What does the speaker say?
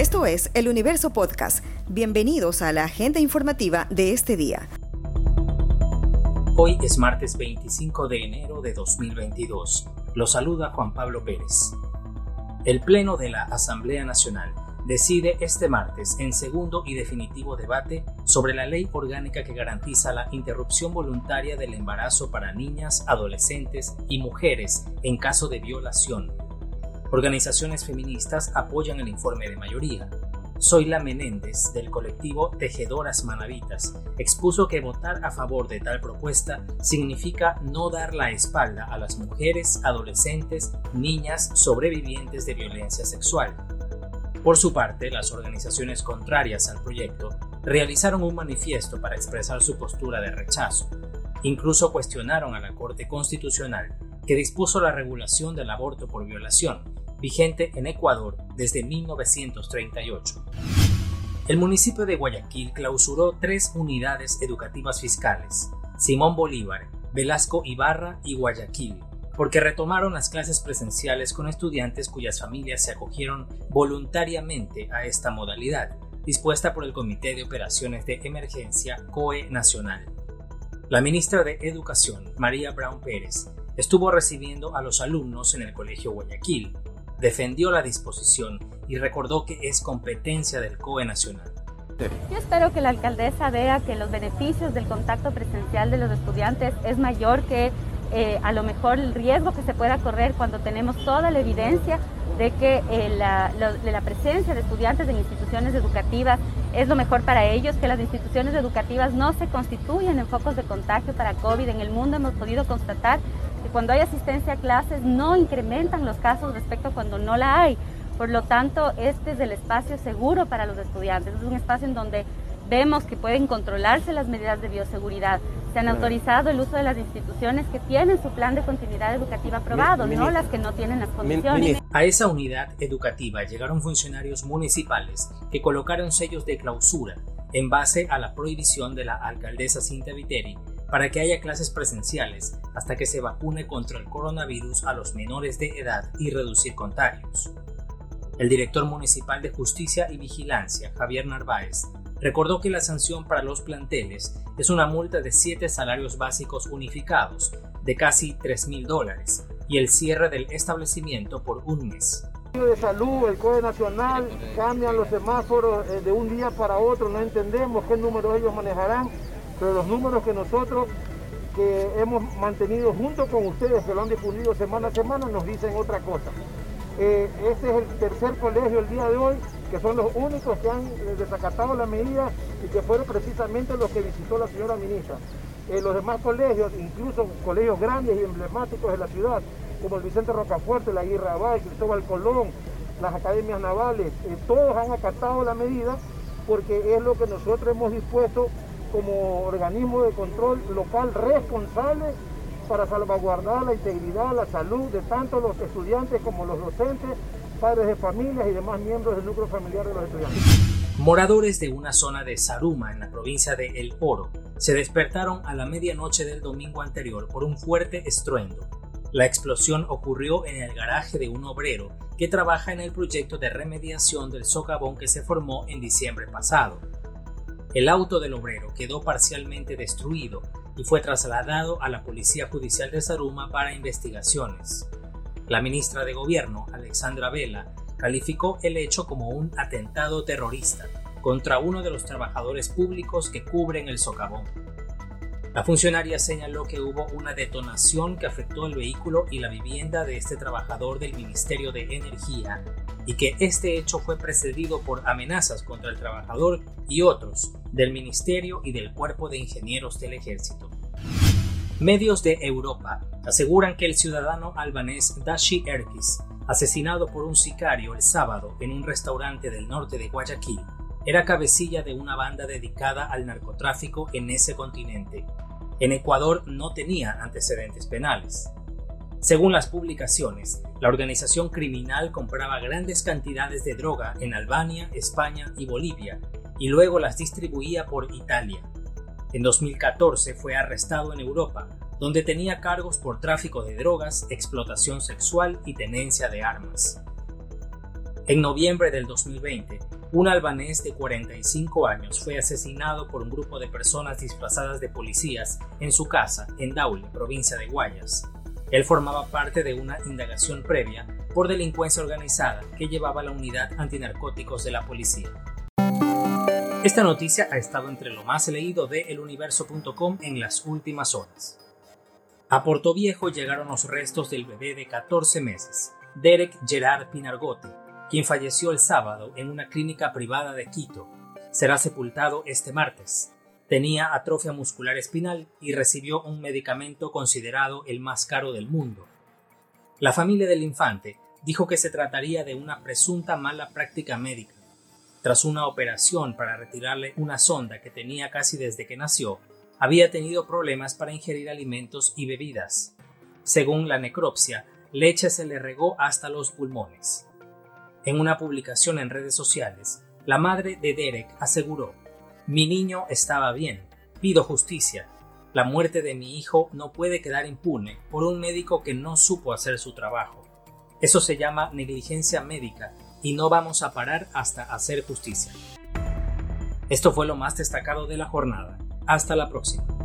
Esto es El Universo Podcast. Bienvenidos a la agenda informativa de este día. Hoy es martes 25 de enero de 2022. Lo saluda Juan Pablo Pérez. El Pleno de la Asamblea Nacional decide este martes en segundo y definitivo debate sobre la ley orgánica que garantiza la interrupción voluntaria del embarazo para niñas, adolescentes y mujeres en caso de violación. Organizaciones feministas apoyan el informe de mayoría. Zoila Menéndez, del colectivo Tejedoras Manavitas, expuso que votar a favor de tal propuesta significa no dar la espalda a las mujeres, adolescentes, niñas sobrevivientes de violencia sexual por su parte, las organizaciones contrarias al proyecto realizaron un manifiesto para expresar su postura de rechazo. Incluso cuestionaron a la Corte Constitucional que dispuso la regulación del aborto por violación, vigente en Ecuador desde 1938. El municipio de Guayaquil clausuró tres unidades educativas fiscales, Simón Bolívar, Velasco Ibarra y Guayaquil, porque retomaron las clases presenciales con estudiantes cuyas familias se acogieron voluntariamente a esta modalidad, dispuesta por el Comité de Operaciones de Emergencia COE Nacional. La ministra de Educación, María Brown Pérez, estuvo recibiendo a los alumnos en el Colegio Guayaquil, defendió la disposición y recordó que es competencia del COE Nacional. Yo espero que la alcaldesa vea que los beneficios del contacto presencial de los estudiantes es mayor que eh, a lo mejor el riesgo que se pueda correr cuando tenemos toda la evidencia de que eh, la, la, presencia de estudiantes en instituciones educativas es lo mejor para ellos, que las instituciones educativas no se constituyen en focos de contagio para COVID. En el mundo hemos podido constatar que cuando hay asistencia a clases no incrementan los casos respecto a cuando no la hay. Por lo tanto, este es el espacio seguro para los estudiantes, es un espacio en donde vemos que pueden controlarse las medidas de bioseguridad. Se han autorizado el uso de las instituciones que tienen su plan de continuidad educativa aprobado, no las que no tienen las condiciones. A esa unidad educativa llegaron funcionarios municipales que colocaron sellos de clausura en base a la prohibición de la alcaldesa Cinta Viteri para que haya clases presenciales hasta que se vacune contra el coronavirus a los menores de edad y reducir contagios. El director municipal de Justicia y Vigilancia, Javier Narváez, recordó que la sanción para los planteles es una multa de siete salarios básicos unificados de casi 3 mil dólares y el cierre del establecimiento por un mes. De salud, el Código Nacional, cambian los semáforos eh, de un día para otro, no entendemos qué números ellos manejarán, pero los números que nosotros que hemos mantenido junto con ustedes, que lo han difundido semana a semana, nos dicen otra cosa. Eh, este es el tercer colegio el día de hoy que son los únicos que han eh, desacatado la medida y que fueron precisamente los que visitó la señora ministra. Eh, los demás colegios, incluso colegios grandes y emblemáticos de la ciudad, como el Vicente Rocafuerte, la Guirra Bay, Cristóbal Colón, las academias navales, eh, todos han acatado la medida porque es lo que nosotros hemos dispuesto como organismo de control local responsable para salvaguardar la integridad, la salud de tanto los estudiantes como los docentes padres de familias y demás miembros del núcleo familiar de los estudiantes. Moradores de una zona de Saruma, en la provincia de El Oro, se despertaron a la medianoche del domingo anterior por un fuerte estruendo. La explosión ocurrió en el garaje de un obrero que trabaja en el proyecto de remediación del socavón que se formó en diciembre pasado. El auto del obrero quedó parcialmente destruido y fue trasladado a la Policía Judicial de Saruma para investigaciones. La ministra de Gobierno, Alexandra Vela, calificó el hecho como un atentado terrorista contra uno de los trabajadores públicos que cubren el socavón. La funcionaria señaló que hubo una detonación que afectó el vehículo y la vivienda de este trabajador del Ministerio de Energía y que este hecho fue precedido por amenazas contra el trabajador y otros del Ministerio y del Cuerpo de Ingenieros del Ejército. Medios de Europa aseguran que el ciudadano albanés Dashi Erkis, asesinado por un sicario el sábado en un restaurante del norte de Guayaquil, era cabecilla de una banda dedicada al narcotráfico en ese continente. En Ecuador no tenía antecedentes penales. Según las publicaciones, la organización criminal compraba grandes cantidades de droga en Albania, España y Bolivia, y luego las distribuía por Italia. En 2014 fue arrestado en Europa, donde tenía cargos por tráfico de drogas, explotación sexual y tenencia de armas. En noviembre del 2020, un albanés de 45 años fue asesinado por un grupo de personas disfrazadas de policías en su casa en Daule, provincia de Guayas. Él formaba parte de una indagación previa por delincuencia organizada que llevaba la unidad antinarcóticos de la policía. Esta noticia ha estado entre lo más leído de eluniverso.com en las últimas horas. A Puerto Viejo llegaron los restos del bebé de 14 meses, Derek Gerard Pinargote, quien falleció el sábado en una clínica privada de Quito. Será sepultado este martes. Tenía atrofia muscular espinal y recibió un medicamento considerado el más caro del mundo. La familia del infante dijo que se trataría de una presunta mala práctica médica. Tras una operación para retirarle una sonda que tenía casi desde que nació, había tenido problemas para ingerir alimentos y bebidas. Según la necropsia, leche se le regó hasta los pulmones. En una publicación en redes sociales, la madre de Derek aseguró mi niño estaba bien. Pido justicia. La muerte de mi hijo no puede quedar impune por un médico que no supo hacer su trabajo. Eso se llama negligencia médica y no vamos a parar hasta hacer justicia. Esto fue lo más destacado de la jornada. Hasta la próxima.